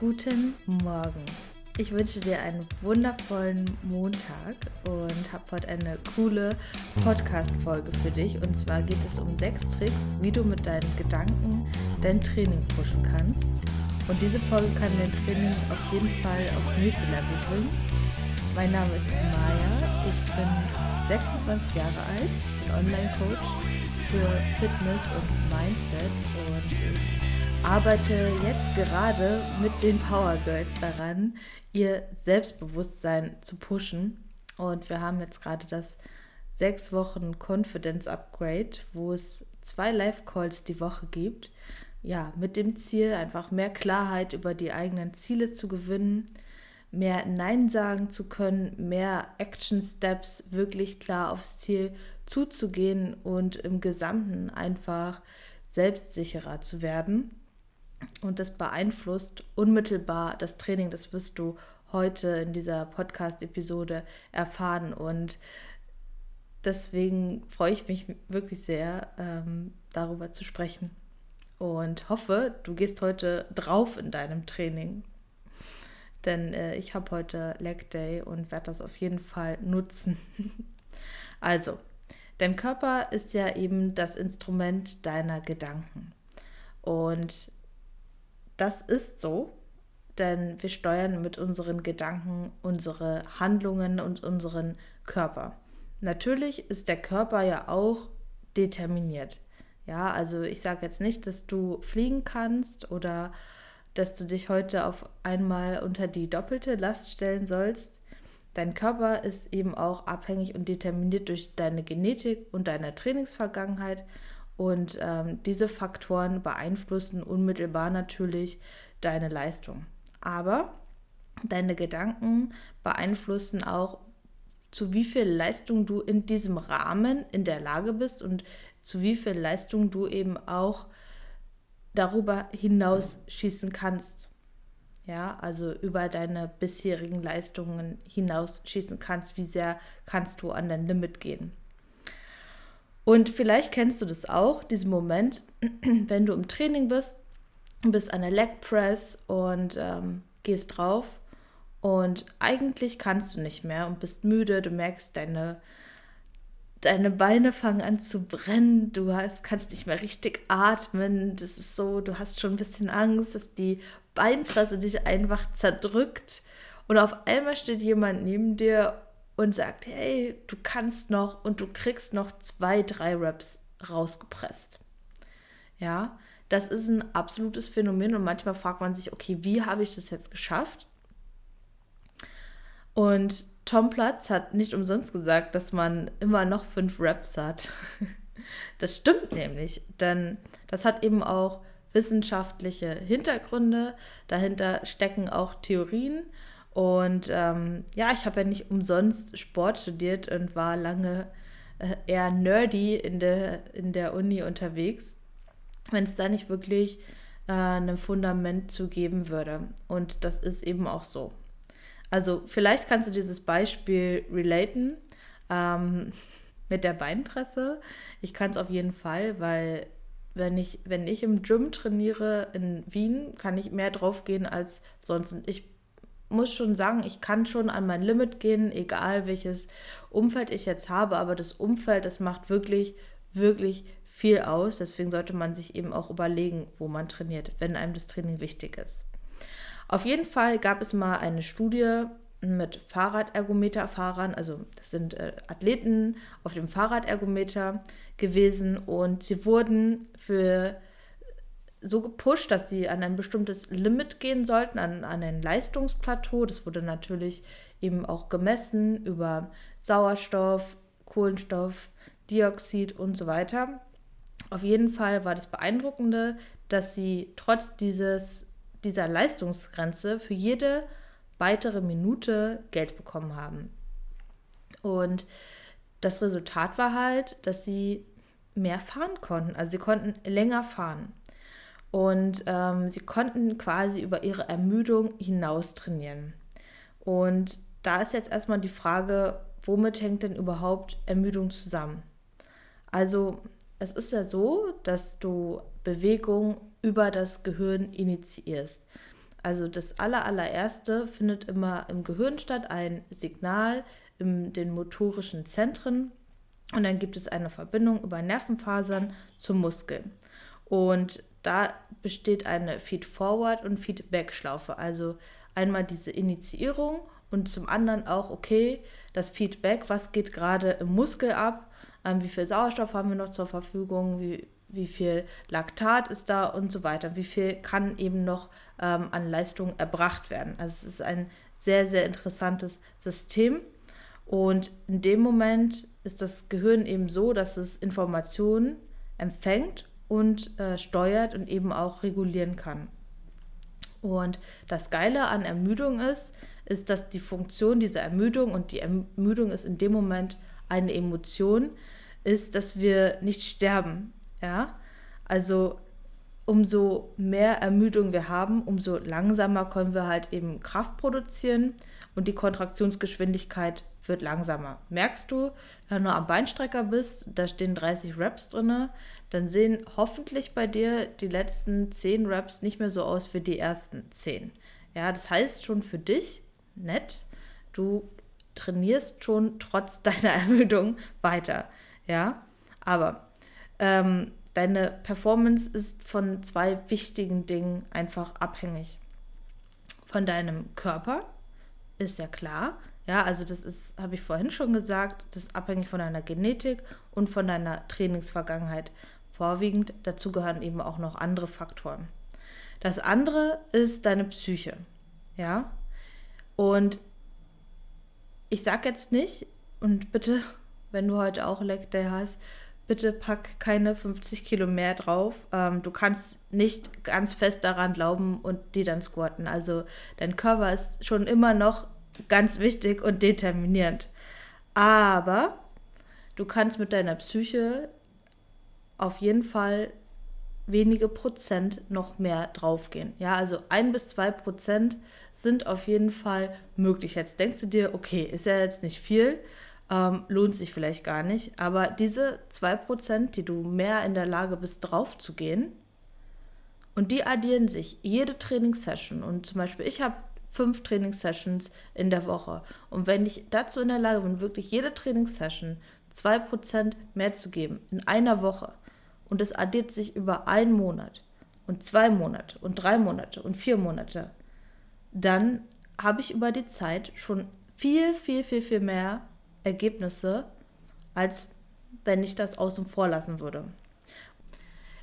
Guten Morgen. Ich wünsche dir einen wundervollen Montag und habe heute eine coole Podcast-Folge für dich. Und zwar geht es um sechs Tricks, wie du mit deinen Gedanken dein Training pushen kannst. Und diese Folge kann dein Training auf jeden Fall aufs nächste Level bringen. Mein Name ist Maya, ich bin 26 Jahre alt, bin Online-Coach für Fitness und Mindset und ich arbeite jetzt gerade mit den Power Girls daran, ihr Selbstbewusstsein zu pushen. Und wir haben jetzt gerade das sechs Wochen Confidence Upgrade, wo es zwei Live-Calls die Woche gibt. Ja, mit dem Ziel, einfach mehr Klarheit über die eigenen Ziele zu gewinnen, mehr Nein sagen zu können, mehr Action Steps wirklich klar aufs Ziel zuzugehen und im Gesamten einfach selbstsicherer zu werden. Und das beeinflusst unmittelbar das Training. Das wirst du heute in dieser Podcast-Episode erfahren. Und deswegen freue ich mich wirklich sehr, ähm, darüber zu sprechen. Und hoffe, du gehst heute drauf in deinem Training. Denn äh, ich habe heute Leg Day und werde das auf jeden Fall nutzen. also, dein Körper ist ja eben das Instrument deiner Gedanken. Und das ist so, denn wir steuern mit unseren Gedanken unsere Handlungen und unseren Körper. Natürlich ist der Körper ja auch determiniert. Ja, also ich sage jetzt nicht, dass du fliegen kannst oder dass du dich heute auf einmal unter die doppelte Last stellen sollst. Dein Körper ist eben auch abhängig und determiniert durch deine Genetik und deine Trainingsvergangenheit und ähm, diese Faktoren beeinflussen unmittelbar natürlich deine Leistung. Aber deine Gedanken beeinflussen auch, zu wie viel Leistung du in diesem Rahmen in der Lage bist und zu wie viel Leistung du eben auch darüber hinaus schießen kannst. Ja, also über deine bisherigen Leistungen hinaus schießen kannst, wie sehr kannst du an dein Limit gehen. Und vielleicht kennst du das auch, diesen Moment, wenn du im Training bist, bist an der Leg Press und ähm, gehst drauf und eigentlich kannst du nicht mehr und bist müde, du merkst, deine, deine Beine fangen an zu brennen, du hast, kannst nicht mehr richtig atmen, das ist so, du hast schon ein bisschen Angst, dass die Beinpresse dich einfach zerdrückt. Und auf einmal steht jemand neben dir und sagt, hey, du kannst noch und du kriegst noch zwei, drei Raps rausgepresst. Ja, das ist ein absolutes Phänomen und manchmal fragt man sich, okay, wie habe ich das jetzt geschafft? Und Tom Platz hat nicht umsonst gesagt, dass man immer noch fünf Raps hat. Das stimmt nämlich, denn das hat eben auch wissenschaftliche Hintergründe. Dahinter stecken auch Theorien und ähm, ja, ich habe ja nicht umsonst Sport studiert und war lange äh, eher nerdy in der, in der Uni unterwegs, wenn es da nicht wirklich äh, ein Fundament zu geben würde. Und das ist eben auch so. Also vielleicht kannst du dieses Beispiel relaten ähm, mit der Beinpresse. Ich kann es auf jeden Fall, weil wenn ich, wenn ich im Gym trainiere in Wien, kann ich mehr drauf gehen als sonst. Ich muss schon sagen, ich kann schon an mein Limit gehen, egal welches Umfeld ich jetzt habe, aber das Umfeld, das macht wirklich, wirklich viel aus. Deswegen sollte man sich eben auch überlegen, wo man trainiert, wenn einem das Training wichtig ist. Auf jeden Fall gab es mal eine Studie mit Fahrradergometer-Fahrern, also das sind äh, Athleten auf dem Fahrradergometer gewesen und sie wurden für so gepusht, dass sie an ein bestimmtes Limit gehen sollten, an, an ein Leistungsplateau. Das wurde natürlich eben auch gemessen über Sauerstoff, Kohlenstoff, Dioxid und so weiter. Auf jeden Fall war das Beeindruckende, dass sie trotz dieses, dieser Leistungsgrenze für jede weitere Minute Geld bekommen haben. Und das Resultat war halt, dass sie mehr fahren konnten. Also sie konnten länger fahren. Und ähm, sie konnten quasi über ihre Ermüdung hinaus trainieren. Und da ist jetzt erstmal die Frage, womit hängt denn überhaupt Ermüdung zusammen? Also es ist ja so, dass du Bewegung über das Gehirn initiierst. Also das aller, allererste findet immer im Gehirn statt, ein Signal in den motorischen Zentren. Und dann gibt es eine Verbindung über Nervenfasern zum Muskel. Und da besteht eine Feed-Forward- und Feedback-Schlaufe. Also einmal diese Initiierung und zum anderen auch, okay, das Feedback, was geht gerade im Muskel ab, ähm, wie viel Sauerstoff haben wir noch zur Verfügung, wie, wie viel Laktat ist da und so weiter, wie viel kann eben noch ähm, an Leistung erbracht werden. Also es ist ein sehr, sehr interessantes System. Und in dem Moment ist das Gehirn eben so, dass es Informationen empfängt und äh, steuert und eben auch regulieren kann. Und das Geile an Ermüdung ist, ist, dass die Funktion dieser Ermüdung, und die Ermüdung ist in dem Moment eine Emotion, ist, dass wir nicht sterben. Ja? Also umso mehr Ermüdung wir haben, umso langsamer können wir halt eben Kraft produzieren und die Kontraktionsgeschwindigkeit wird langsamer. Merkst du, wenn du am Beinstrecker bist, da stehen 30 Reps drin, dann sehen hoffentlich bei dir die letzten 10 Reps nicht mehr so aus wie die ersten 10. Ja, das heißt schon für dich, nett, du trainierst schon trotz deiner Ermüdung weiter. Ja, aber ähm, deine Performance ist von zwei wichtigen Dingen einfach abhängig. Von deinem Körper, ist ja klar. Ja, also das ist, habe ich vorhin schon gesagt, das ist abhängig von deiner Genetik und von deiner Trainingsvergangenheit. Vorwiegend dazu gehören eben auch noch andere Faktoren. Das andere ist deine Psyche. Ja, und ich sage jetzt nicht, und bitte, wenn du heute auch Leg Day hast, bitte pack keine 50 Kilo mehr drauf. Ähm, du kannst nicht ganz fest daran glauben und die dann squatten. Also dein Körper ist schon immer noch ganz wichtig und determinierend. Aber du kannst mit deiner Psyche auf jeden Fall wenige Prozent noch mehr draufgehen. Ja, also ein bis zwei Prozent sind auf jeden Fall möglich. Jetzt denkst du dir, okay, ist ja jetzt nicht viel, ähm, lohnt sich vielleicht gar nicht. Aber diese zwei Prozent, die du mehr in der Lage bist, draufzugehen, und die addieren sich jede Trainingssession. Und zum Beispiel, ich habe fünf Trainingssessions in der Woche. Und wenn ich dazu in der Lage bin, wirklich jede Trainingssession zwei Prozent mehr zu geben in einer Woche, und es addiert sich über einen Monat und zwei Monate und drei Monate und vier Monate, dann habe ich über die Zeit schon viel, viel, viel, viel mehr Ergebnisse, als wenn ich das außen vor lassen würde.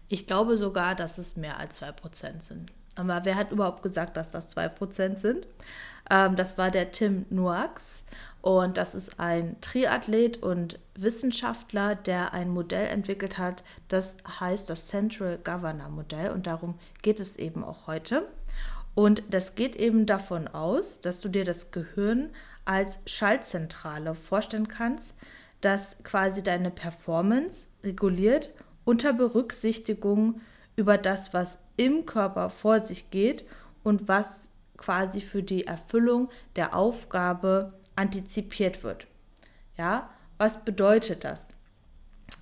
Ich glaube sogar, dass es mehr als 2% sind. Aber wer hat überhaupt gesagt, dass das 2% sind? Ähm, das war der Tim Nuax. Und das ist ein Triathlet und Wissenschaftler, der ein Modell entwickelt hat, das heißt das Central Governor Modell. Und darum geht es eben auch heute. Und das geht eben davon aus, dass du dir das Gehirn als Schaltzentrale vorstellen kannst, das quasi deine Performance reguliert unter Berücksichtigung über das, was im Körper vor sich geht und was quasi für die Erfüllung der Aufgabe antizipiert wird. Ja, was bedeutet das?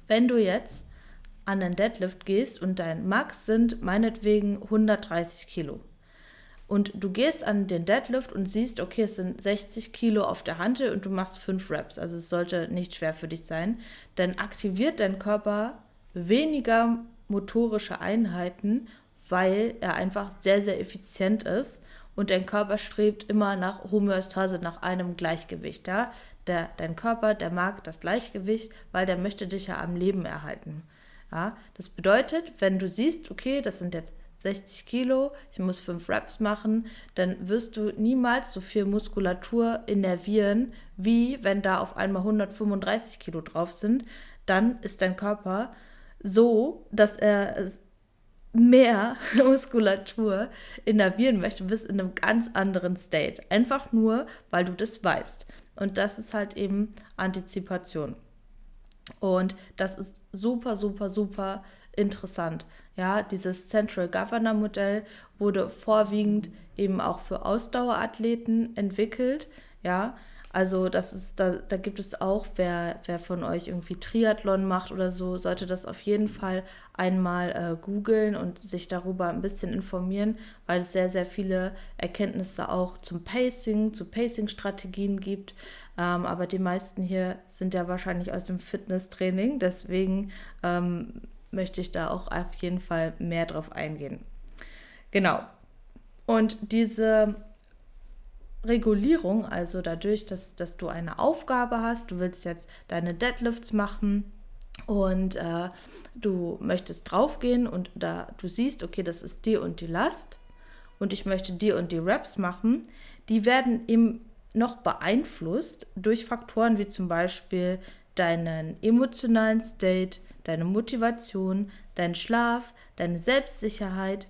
Wenn du jetzt an den Deadlift gehst und dein Max sind meinetwegen 130 Kilo und du gehst an den Deadlift und siehst, okay, es sind 60 Kilo auf der Hantel und du machst 5 Reps, also es sollte nicht schwer für dich sein, dann aktiviert dein Körper weniger motorische Einheiten, weil er einfach sehr, sehr effizient ist und dein Körper strebt immer nach Homöostase, nach einem Gleichgewicht. Ja? Der, dein Körper, der mag das Gleichgewicht, weil der möchte dich ja am Leben erhalten. Ja? Das bedeutet, wenn du siehst, okay, das sind jetzt 60 Kilo, ich muss 5 Reps machen, dann wirst du niemals so viel Muskulatur innervieren, wie wenn da auf einmal 135 Kilo drauf sind. Dann ist dein Körper so, dass er mehr Muskulatur innervieren möchte, bist in einem ganz anderen State. Einfach nur, weil du das weißt. Und das ist halt eben Antizipation. Und das ist super, super, super interessant. Ja, dieses Central Governor Modell wurde vorwiegend eben auch für Ausdauerathleten entwickelt. Ja, Also das ist, da, da gibt es auch, wer, wer von euch irgendwie Triathlon macht oder so, sollte das auf jeden Fall einmal äh, googeln und sich darüber ein bisschen informieren, weil es sehr, sehr viele Erkenntnisse auch zum Pacing, zu Pacing-Strategien gibt. Ähm, aber die meisten hier sind ja wahrscheinlich aus dem Fitnesstraining, deswegen ähm, möchte ich da auch auf jeden Fall mehr drauf eingehen. Genau. Und diese Regulierung, also dadurch, dass, dass du eine Aufgabe hast, du willst jetzt deine Deadlifts machen und äh, du möchtest draufgehen und da du siehst, okay, das ist die und die Last und ich möchte die und die Reps machen, die werden eben noch beeinflusst durch Faktoren wie zum Beispiel deinen emotionalen State, deine Motivation, deinen Schlaf, deine Selbstsicherheit.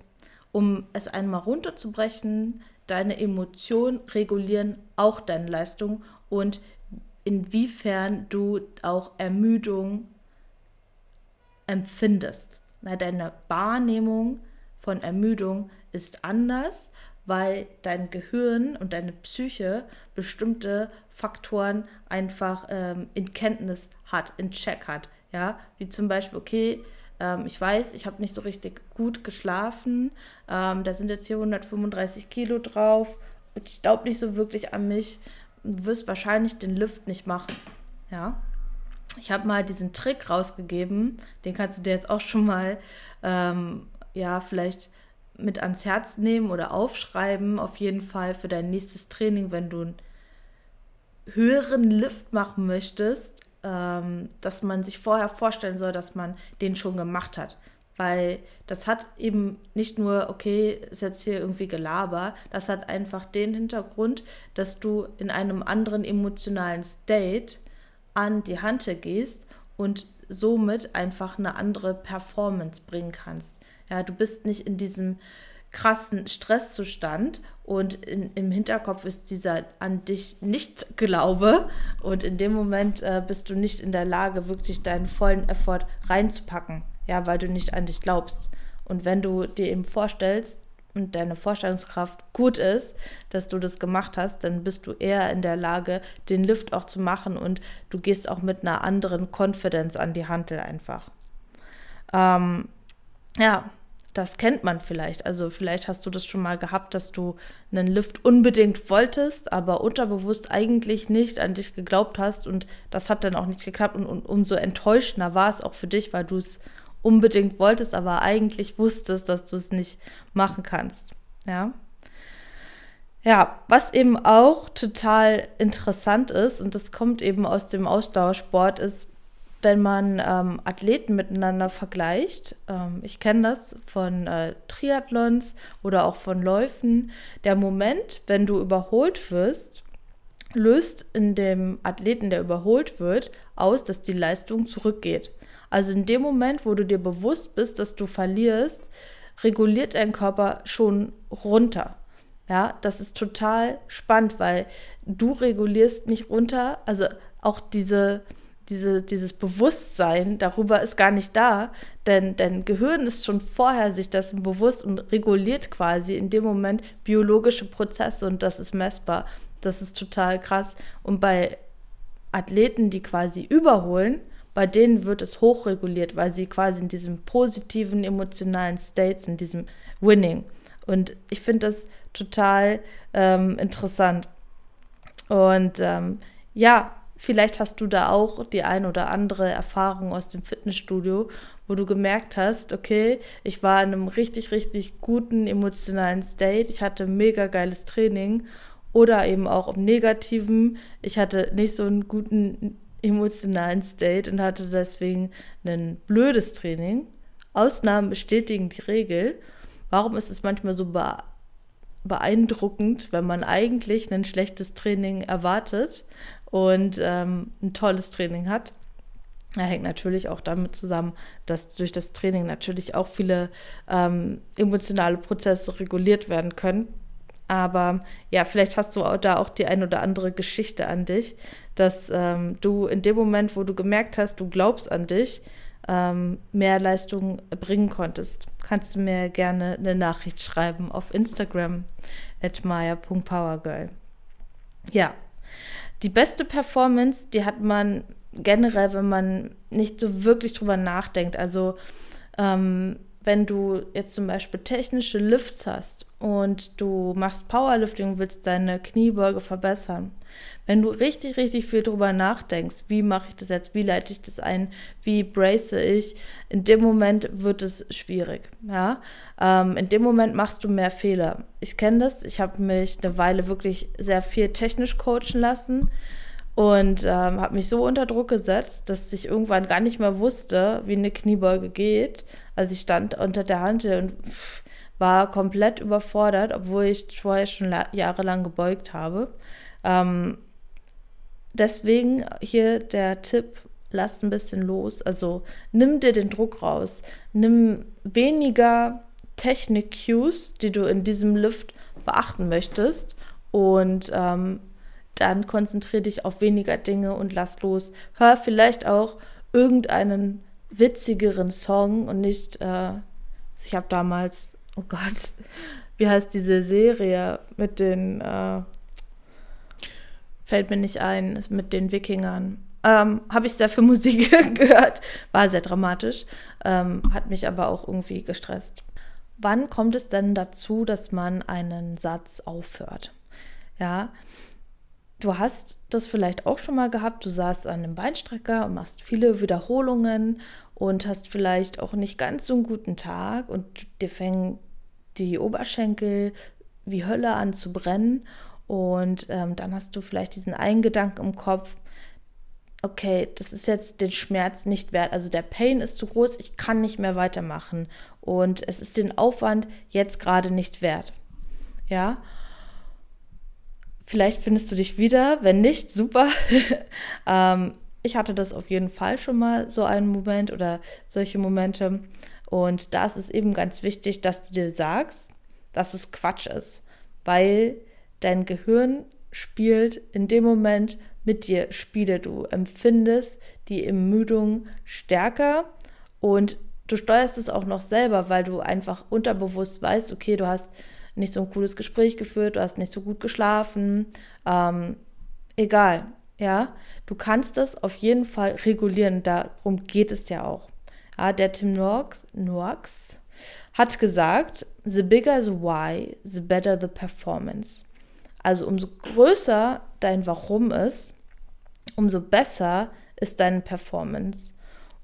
Um es einmal runterzubrechen, deine Emotionen regulieren auch deine Leistung und inwiefern du auch Ermüdung empfindest. deine Wahrnehmung von Ermüdung ist anders, weil dein Gehirn und deine Psyche bestimmte Faktoren einfach ähm, in Kenntnis hat, in Check hat. Ja, wie zum Beispiel, okay, ähm, ich weiß, ich habe nicht so richtig gut geschlafen. Ähm, da sind jetzt hier 135 Kilo drauf. Ich glaube nicht so wirklich an mich. Du wirst wahrscheinlich den Lift nicht machen. Ja. Ich habe mal diesen Trick rausgegeben. Den kannst du dir jetzt auch schon mal, ähm, ja, vielleicht mit ans Herz nehmen oder aufschreiben. Auf jeden Fall für dein nächstes Training, wenn du einen höheren Lift machen möchtest, ähm, dass man sich vorher vorstellen soll, dass man den schon gemacht hat. Weil das hat eben nicht nur, okay, ist jetzt hier irgendwie Gelaber, das hat einfach den Hintergrund, dass du in einem anderen emotionalen State an die Hante gehst und somit einfach eine andere Performance bringen kannst. Ja, du bist nicht in diesem krassen Stresszustand und in, im Hinterkopf ist dieser an dich nicht Glaube und in dem Moment äh, bist du nicht in der Lage, wirklich deinen vollen Effort reinzupacken, ja, weil du nicht an dich glaubst. Und wenn du dir eben vorstellst und deine Vorstellungskraft gut ist, dass du das gemacht hast, dann bist du eher in der Lage, den Lift auch zu machen und du gehst auch mit einer anderen Confidence an die Handel einfach. Ähm, ja, das kennt man vielleicht. Also vielleicht hast du das schon mal gehabt, dass du einen Lift unbedingt wolltest, aber unterbewusst eigentlich nicht an dich geglaubt hast und das hat dann auch nicht geklappt und, und umso enttäuschender war es auch für dich, weil du es unbedingt wolltest, aber eigentlich wusstest, dass du es nicht machen kannst. Ja. Ja, was eben auch total interessant ist, und das kommt eben aus dem Ausdauersport, ist, wenn man ähm, Athleten miteinander vergleicht, ähm, ich kenne das von äh, Triathlons oder auch von Läufen, der Moment, wenn du überholt wirst, löst in dem Athleten, der überholt wird, aus, dass die Leistung zurückgeht. Also in dem Moment, wo du dir bewusst bist, dass du verlierst, reguliert dein Körper schon runter. Ja, das ist total spannend, weil du regulierst nicht runter, also auch diese diese, dieses Bewusstsein darüber ist gar nicht da, denn dein Gehirn ist schon vorher sich dessen bewusst und reguliert quasi in dem Moment biologische Prozesse und das ist messbar. Das ist total krass. Und bei Athleten, die quasi überholen, bei denen wird es hochreguliert, weil sie quasi in diesem positiven emotionalen States, in diesem Winning. Und ich finde das total ähm, interessant. Und ähm, ja, Vielleicht hast du da auch die ein oder andere Erfahrung aus dem Fitnessstudio, wo du gemerkt hast, okay, ich war in einem richtig, richtig guten emotionalen State, ich hatte mega geiles Training oder eben auch im negativen, ich hatte nicht so einen guten emotionalen State und hatte deswegen ein blödes Training. Ausnahmen bestätigen die Regel. Warum ist es manchmal so beeindruckend, wenn man eigentlich ein schlechtes Training erwartet und ähm, ein tolles Training hat. Er hängt natürlich auch damit zusammen, dass durch das Training natürlich auch viele ähm, emotionale Prozesse reguliert werden können. Aber ja, vielleicht hast du auch da auch die ein oder andere Geschichte an dich, dass ähm, du in dem Moment, wo du gemerkt hast, du glaubst an dich, ähm, mehr Leistung bringen konntest. Kannst du mir gerne eine Nachricht schreiben auf Instagram at maya.powergirl. Ja, Die beste Performance, die hat man generell, wenn man nicht so wirklich drüber nachdenkt. Also ähm, wenn du jetzt zum Beispiel technische Lifts hast und du machst Powerlifting und willst deine Kniebeuge verbessern, wenn du richtig, richtig viel drüber nachdenkst, wie mache ich das jetzt, wie leite ich das ein, wie brace ich, in dem Moment wird es schwierig. Ja? Ähm, in dem Moment machst du mehr Fehler. Ich kenne das, ich habe mich eine Weile wirklich sehr viel technisch coachen lassen und ähm, habe mich so unter Druck gesetzt, dass ich irgendwann gar nicht mehr wusste, wie eine Kniebeuge geht. Also ich stand unter der Hand und war komplett überfordert, obwohl ich vorher schon jahrelang gebeugt habe. Ähm, deswegen hier der Tipp, lass ein bisschen los. Also nimm dir den Druck raus. Nimm weniger Technik-Cues, die du in diesem Lift beachten möchtest und ähm, dann konzentriere dich auf weniger Dinge und lass los. Hör vielleicht auch irgendeinen witzigeren Song und nicht, äh, ich habe damals, oh Gott, wie heißt diese Serie mit den, äh, fällt mir nicht ein, mit den Wikingern. Ähm, habe ich sehr viel Musik gehört, war sehr dramatisch, ähm, hat mich aber auch irgendwie gestresst. Wann kommt es denn dazu, dass man einen Satz aufhört? Ja, Du hast das vielleicht auch schon mal gehabt, du saßt an einem Beinstrecker und machst viele Wiederholungen und hast vielleicht auch nicht ganz so einen guten Tag und dir fängen die Oberschenkel wie Hölle an zu brennen und ähm, dann hast du vielleicht diesen einen Gedanken im Kopf, okay, das ist jetzt den Schmerz nicht wert. Also der Pain ist zu groß, ich kann nicht mehr weitermachen. Und es ist den Aufwand jetzt gerade nicht wert. Ja. Vielleicht findest du dich wieder. Wenn nicht, super. ähm, ich hatte das auf jeden Fall schon mal, so einen Moment oder solche Momente. Und da ist es eben ganz wichtig, dass du dir sagst, dass es Quatsch ist. Weil dein Gehirn spielt in dem Moment mit dir Spiele. Du empfindest die Ermüdung stärker und du steuerst es auch noch selber, weil du einfach unterbewusst weißt, okay, du hast nicht so ein cooles Gespräch geführt, du hast nicht so gut geschlafen. Ähm, egal, ja. Du kannst das auf jeden Fall regulieren. Darum geht es ja auch. Ja, der Tim Noakes, hat gesagt, the bigger the why, the better the performance. Also umso größer dein Warum ist, umso besser ist deine Performance.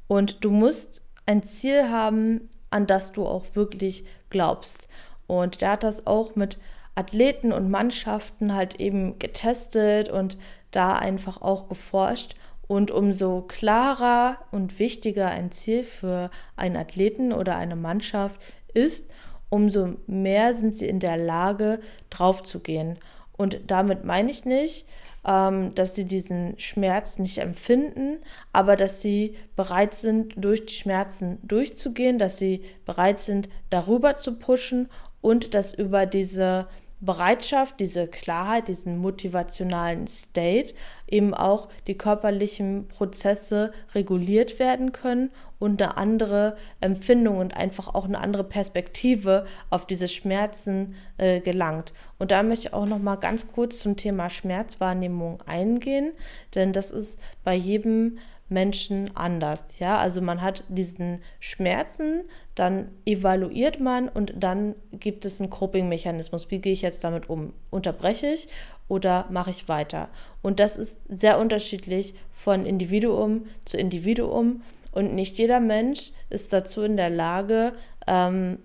Und du musst ein Ziel haben, an das du auch wirklich glaubst. Und der hat das auch mit Athleten und Mannschaften halt eben getestet und da einfach auch geforscht. Und umso klarer und wichtiger ein Ziel für einen Athleten oder eine Mannschaft ist, umso mehr sind sie in der Lage, drauf zu gehen. Und damit meine ich nicht, ähm, dass sie diesen Schmerz nicht empfinden, aber dass sie bereit sind, durch die Schmerzen durchzugehen, dass sie bereit sind, darüber zu pushen und dass über diese Bereitschaft, diese Klarheit, diesen motivationalen State eben auch die körperlichen Prozesse reguliert werden können und eine andere Empfindung und einfach auch eine andere Perspektive auf diese Schmerzen äh, gelangt. Und da möchte ich auch noch mal ganz kurz zum Thema Schmerzwahrnehmung eingehen, denn das ist bei jedem Menschen anders. Ja, also man hat diesen Schmerzen, dann evaluiert man und dann gibt es einen Coping-Mechanismus. Wie gehe ich jetzt damit um? Unterbreche ich oder mache ich weiter? Und das ist sehr unterschiedlich von Individuum zu Individuum und nicht jeder Mensch ist dazu in der Lage, ähm,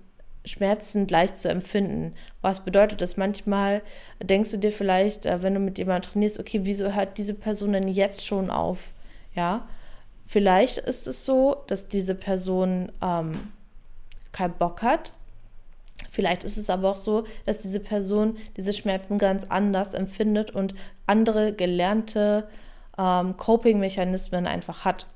Schmerzen gleich zu empfinden. Was bedeutet das? Manchmal denkst du dir vielleicht, äh, wenn du mit jemandem trainierst, okay, wieso hört diese Person denn jetzt schon auf? Ja, vielleicht ist es so, dass diese Person ähm, keinen Bock hat. Vielleicht ist es aber auch so, dass diese Person diese Schmerzen ganz anders empfindet und andere gelernte ähm, Coping-Mechanismen einfach hat.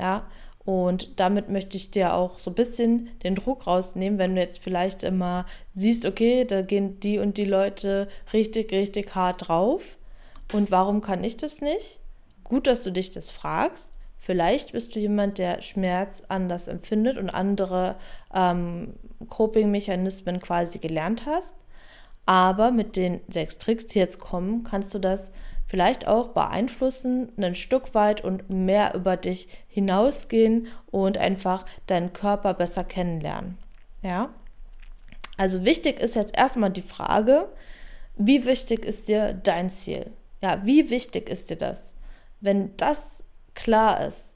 Ja, und damit möchte ich dir auch so ein bisschen den Druck rausnehmen, wenn du jetzt vielleicht immer siehst, okay, da gehen die und die Leute richtig, richtig hart drauf. Und warum kann ich das nicht? Gut, dass du dich das fragst. Vielleicht bist du jemand, der Schmerz anders empfindet und andere ähm, Coping-Mechanismen quasi gelernt hast. Aber mit den sechs Tricks, die jetzt kommen, kannst du das vielleicht auch beeinflussen, ein Stück weit und mehr über dich hinausgehen und einfach deinen Körper besser kennenlernen. Ja? Also wichtig ist jetzt erstmal die Frage, wie wichtig ist dir dein Ziel? Ja, wie wichtig ist dir das? Wenn das klar ist,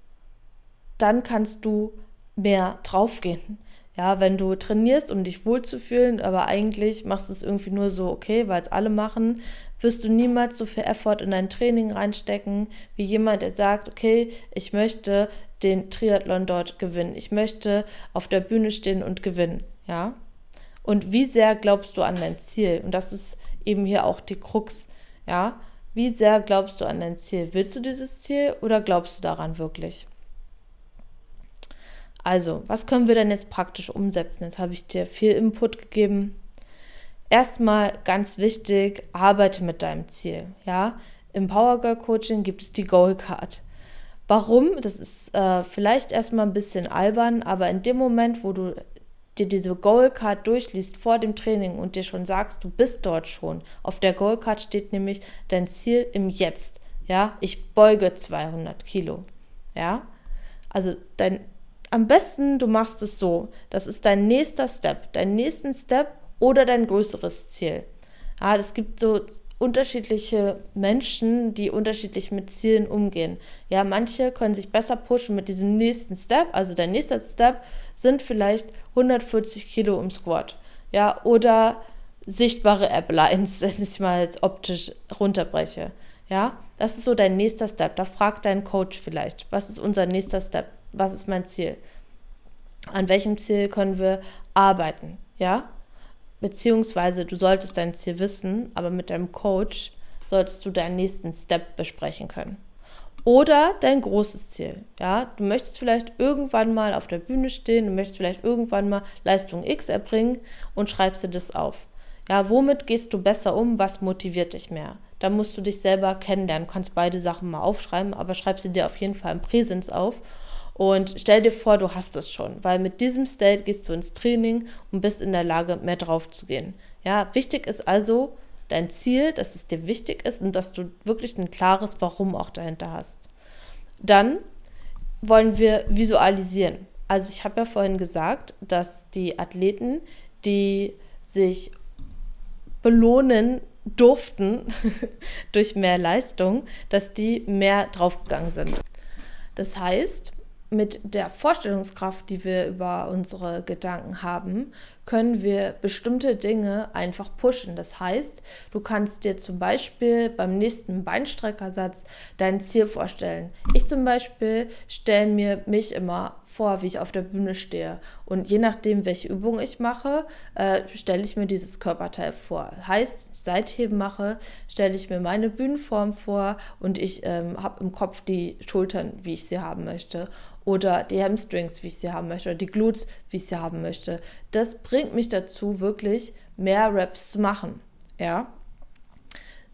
dann kannst du mehr draufgehen. Ja, wenn du trainierst, um dich wohlzufühlen, aber eigentlich machst du es irgendwie nur so, okay, weil es alle machen, wirst du niemals so viel Effort in dein Training reinstecken, wie jemand, der sagt, okay, ich möchte den Triathlon dort gewinnen. Ich möchte auf der Bühne stehen und gewinnen. Ja. Und wie sehr glaubst du an dein Ziel? Und das ist eben hier auch die Krux. Ja. Wie sehr glaubst du an dein Ziel? Willst du dieses Ziel oder glaubst du daran wirklich? Also, was können wir denn jetzt praktisch umsetzen? Jetzt habe ich dir viel Input gegeben. Erstmal ganz wichtig, arbeite mit deinem Ziel. Ja, im Power Girl Coaching gibt es die Goal Card. Warum? Das ist äh, vielleicht erstmal ein bisschen albern, aber in dem Moment, wo du dir diese Goal Card durchliest vor dem Training und dir schon sagst, du bist dort schon. Auf der Goal Card steht nämlich dein Ziel im Jetzt. Ja, ich beuge 200 Kilo. Ja, also dein am besten, du machst es so. Das ist dein nächster Step, dein nächsten Step oder dein größeres Ziel. Ja, es gibt so unterschiedliche Menschen, die unterschiedlich mit Zielen umgehen. Ja, manche können sich besser pushen mit diesem nächsten Step. Also der nächste Step sind vielleicht 140 Kilo im Squat. Ja, oder sichtbare App-Lines, wenn ich mal jetzt optisch runterbreche. Ja, das ist so dein nächster Step. Da fragt dein Coach vielleicht, was ist unser nächster Step? was ist mein Ziel? An welchem Ziel können wir arbeiten? Ja? Beziehungsweise du solltest dein Ziel wissen, aber mit deinem Coach solltest du deinen nächsten Step besprechen können. Oder dein großes Ziel. Ja, du möchtest vielleicht irgendwann mal auf der Bühne stehen, du möchtest vielleicht irgendwann mal Leistung X erbringen und schreibst dir das auf. Ja, womit gehst du besser um? Was motiviert dich mehr? Da musst du dich selber kennenlernen. Kannst beide Sachen mal aufschreiben, aber schreib sie dir auf jeden Fall im Präsens auf und stell dir vor, du hast es schon, weil mit diesem State gehst du ins Training und bist in der Lage, mehr drauf zu gehen. Ja, wichtig ist also dein Ziel, dass es dir wichtig ist und dass du wirklich ein klares Warum auch dahinter hast. Dann wollen wir visualisieren. Also ich habe ja vorhin gesagt, dass die Athleten, die sich belohnen durften durch mehr Leistung, dass die mehr draufgegangen sind. Das heißt, mit der Vorstellungskraft, die wir über unsere Gedanken haben, können wir bestimmte Dinge einfach pushen. Das heißt, du kannst dir zum Beispiel beim nächsten Beinstreckersatz dein Ziel vorstellen. Ich zum Beispiel stelle mir mich immer vor, wie ich auf der Bühne stehe. Und je nachdem, welche Übung ich mache, äh, stelle ich mir dieses Körperteil vor. Heißt, Seitheben mache, stelle ich mir meine Bühnenform vor und ich ähm, habe im Kopf die Schultern, wie ich sie haben möchte oder die Hamstrings, wie ich sie haben möchte, oder die Glutes, wie ich sie haben möchte. Das bringt mich dazu, wirklich mehr Raps zu machen. Ja.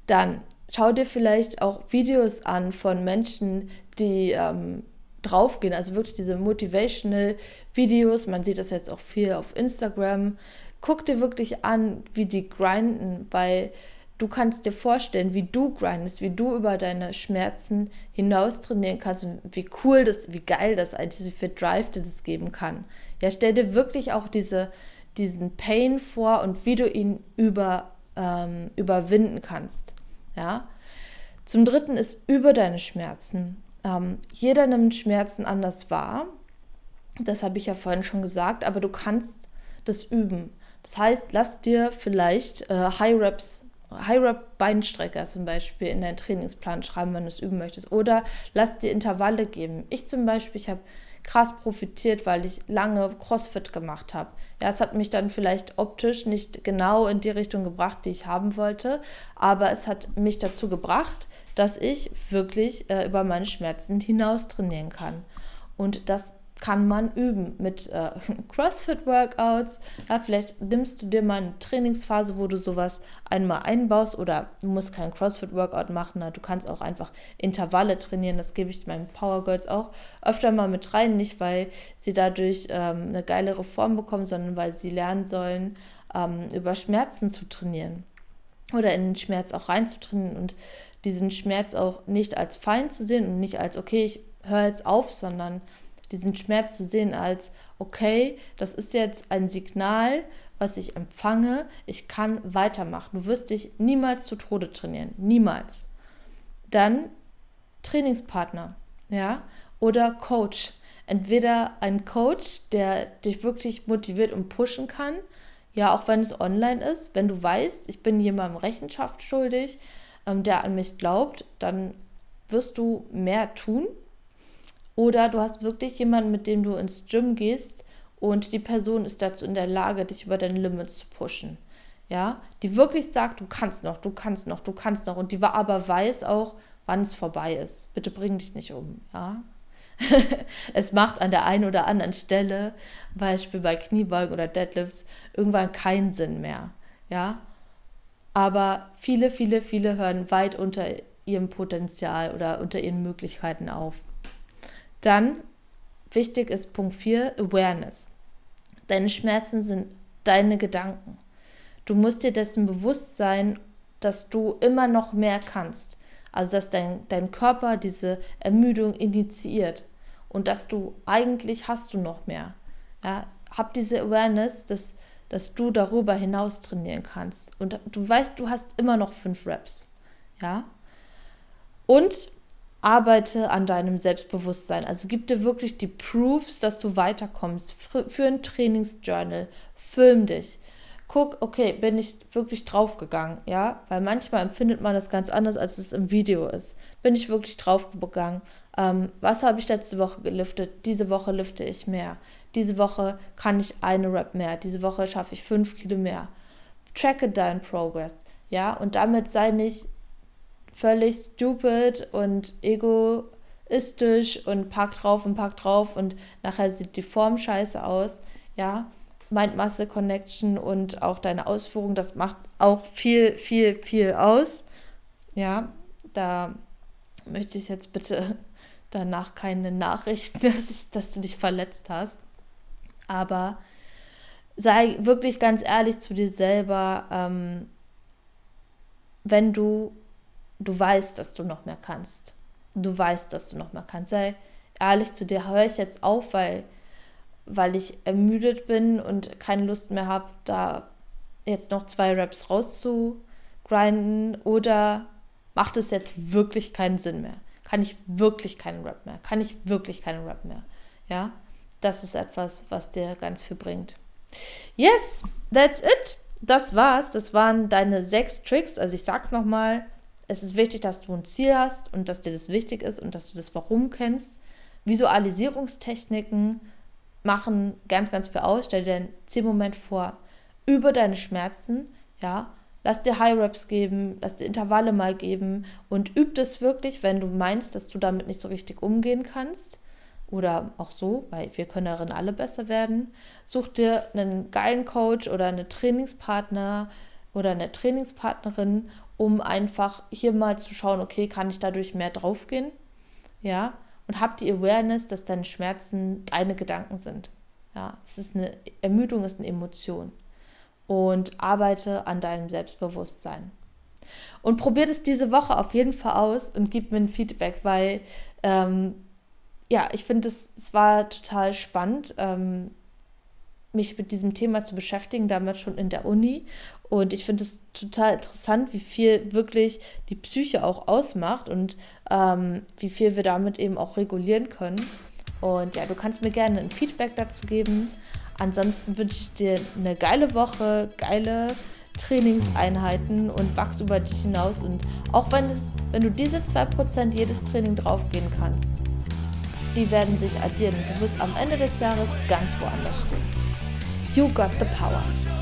Dann schau dir vielleicht auch Videos an von Menschen, die ähm, draufgehen, also wirklich diese motivational Videos. Man sieht das jetzt auch viel auf Instagram. Guck dir wirklich an, wie die grinden, weil du kannst dir vorstellen, wie du grindest, wie du über deine Schmerzen hinaus trainieren kannst und wie cool das, wie geil das eigentlich, wie viel Drive dir das geben kann. Ja, stell dir wirklich auch diese, diesen Pain vor und wie du ihn über, ähm, überwinden kannst. Ja. Zum dritten ist über deine Schmerzen. Ähm, jeder nimmt Schmerzen anders wahr. Das habe ich ja vorhin schon gesagt, aber du kannst das üben. Das heißt, lass dir vielleicht äh, High Reps High-Rep-Beinstrecker zum Beispiel in deinen Trainingsplan schreiben, wenn du es üben möchtest. Oder lass dir Intervalle geben. Ich zum Beispiel, ich habe krass profitiert, weil ich lange CrossFit gemacht habe. Ja, es hat mich dann vielleicht optisch nicht genau in die Richtung gebracht, die ich haben wollte, aber es hat mich dazu gebracht, dass ich wirklich äh, über meine Schmerzen hinaus trainieren kann. Und das kann man üben mit äh, CrossFit-Workouts. Ja, vielleicht nimmst du dir mal eine Trainingsphase, wo du sowas einmal einbaust oder du musst kein CrossFit-Workout machen. Na, du kannst auch einfach Intervalle trainieren. Das gebe ich meinen Power Girls auch öfter mal mit rein. Nicht, weil sie dadurch ähm, eine geilere Form bekommen, sondern weil sie lernen sollen, ähm, über Schmerzen zu trainieren. oder in den Schmerz auch reinzutrainieren und diesen Schmerz auch nicht als Feind zu sehen und nicht als, okay, ich höre jetzt auf, sondern diesen Schmerz zu sehen als, okay, das ist jetzt ein Signal, was ich empfange, ich kann weitermachen. Du wirst dich niemals zu Tode trainieren, niemals. Dann Trainingspartner, ja, oder Coach. Entweder ein Coach, der dich wirklich motiviert und pushen kann, ja, auch wenn es online ist, wenn du weißt, ich bin jemandem Rechenschaft schuldig, ähm, der an mich glaubt, dann wirst du mehr tun. Oder du hast wirklich jemanden, mit dem du ins Gym gehst und die Person ist dazu in der Lage, dich über deine Limits zu pushen. Ja, die wirklich sagt, du kannst noch, du kannst noch, du kannst noch und die aber weiß auch, wann es vorbei ist. Bitte bring dich nicht um, ja. es macht an der einen oder anderen Stelle, Beispiel bei Kniebeugen oder Deadlifts, irgendwann keinen Sinn mehr. Ja. Aber viele, viele, viele hören weit unter ihrem Potenzial oder unter ihren Möglichkeiten auf. Dann wichtig ist Punkt 4, Awareness. Deine Schmerzen sind deine Gedanken. Du musst dir dessen bewusst sein, dass du immer noch mehr kannst. Also dass dein, dein Körper diese Ermüdung initiiert und dass du eigentlich hast du noch mehr. Ja, hab diese Awareness, dass, dass du darüber hinaus trainieren kannst. Und du weißt, du hast immer noch fünf Reps. Ja. Und arbeite an deinem Selbstbewusstsein. Also gib dir wirklich die Proofs, dass du weiterkommst. Für ein Trainingsjournal. Film dich guck, okay, bin ich wirklich draufgegangen, ja? Weil manchmal empfindet man das ganz anders, als es im Video ist. Bin ich wirklich draufgegangen? Ähm, was habe ich letzte Woche geliftet? Diese Woche lifte ich mehr. Diese Woche kann ich eine Rap mehr. Diese Woche schaffe ich fünf Kilo mehr. Tracke deinen Progress, ja? Und damit sei nicht völlig stupid und egoistisch und pack drauf und pack drauf und nachher sieht die Form scheiße aus, ja? Mind-Muscle-Connection und auch deine Ausführung, das macht auch viel, viel, viel aus. Ja, da möchte ich jetzt bitte danach keine Nachrichten, dass, ich, dass du dich verletzt hast. Aber sei wirklich ganz ehrlich zu dir selber, ähm, wenn du, du weißt, dass du noch mehr kannst. Du weißt, dass du noch mehr kannst. Sei ehrlich zu dir, höre ich jetzt auf, weil weil ich ermüdet bin und keine Lust mehr habe, da jetzt noch zwei Raps rauszugrinden oder macht es jetzt wirklich keinen Sinn mehr? Kann ich wirklich keinen Rap mehr? Kann ich wirklich keinen Rap mehr? Ja, das ist etwas, was dir ganz viel bringt. Yes, that's it. Das war's. Das waren deine sechs Tricks. Also ich sag's nochmal. Es ist wichtig, dass du ein Ziel hast und dass dir das wichtig ist und dass du das Warum kennst. Visualisierungstechniken, machen ganz, ganz viel aus. Stell dir einen Zielmoment vor über deine Schmerzen, ja. Lass dir High Reps geben, lass dir Intervalle mal geben und üb das wirklich, wenn du meinst, dass du damit nicht so richtig umgehen kannst. Oder auch so, weil wir können darin alle besser werden. Such dir einen geilen Coach oder einen Trainingspartner oder eine Trainingspartnerin, um einfach hier mal zu schauen, okay, kann ich dadurch mehr draufgehen? Ja, und hab die Awareness, dass deine Schmerzen deine Gedanken sind. Ja, es ist eine Ermüdung, ist eine Emotion. Und arbeite an deinem Selbstbewusstsein. Und probiert es diese Woche auf jeden Fall aus und gib mir ein Feedback, weil ähm, ja, ich finde, es, war total spannend, ähm, mich mit diesem Thema zu beschäftigen, damals schon in der Uni. Und ich finde es total interessant, wie viel wirklich die Psyche auch ausmacht und ähm, wie viel wir damit eben auch regulieren können. Und ja, du kannst mir gerne ein Feedback dazu geben. Ansonsten wünsche ich dir eine geile Woche, geile Trainingseinheiten und wachs über dich hinaus. Und auch wenn es, wenn du diese 2% jedes Training draufgehen kannst, die werden sich addieren. Du wirst am Ende des Jahres ganz woanders stehen. You got the power.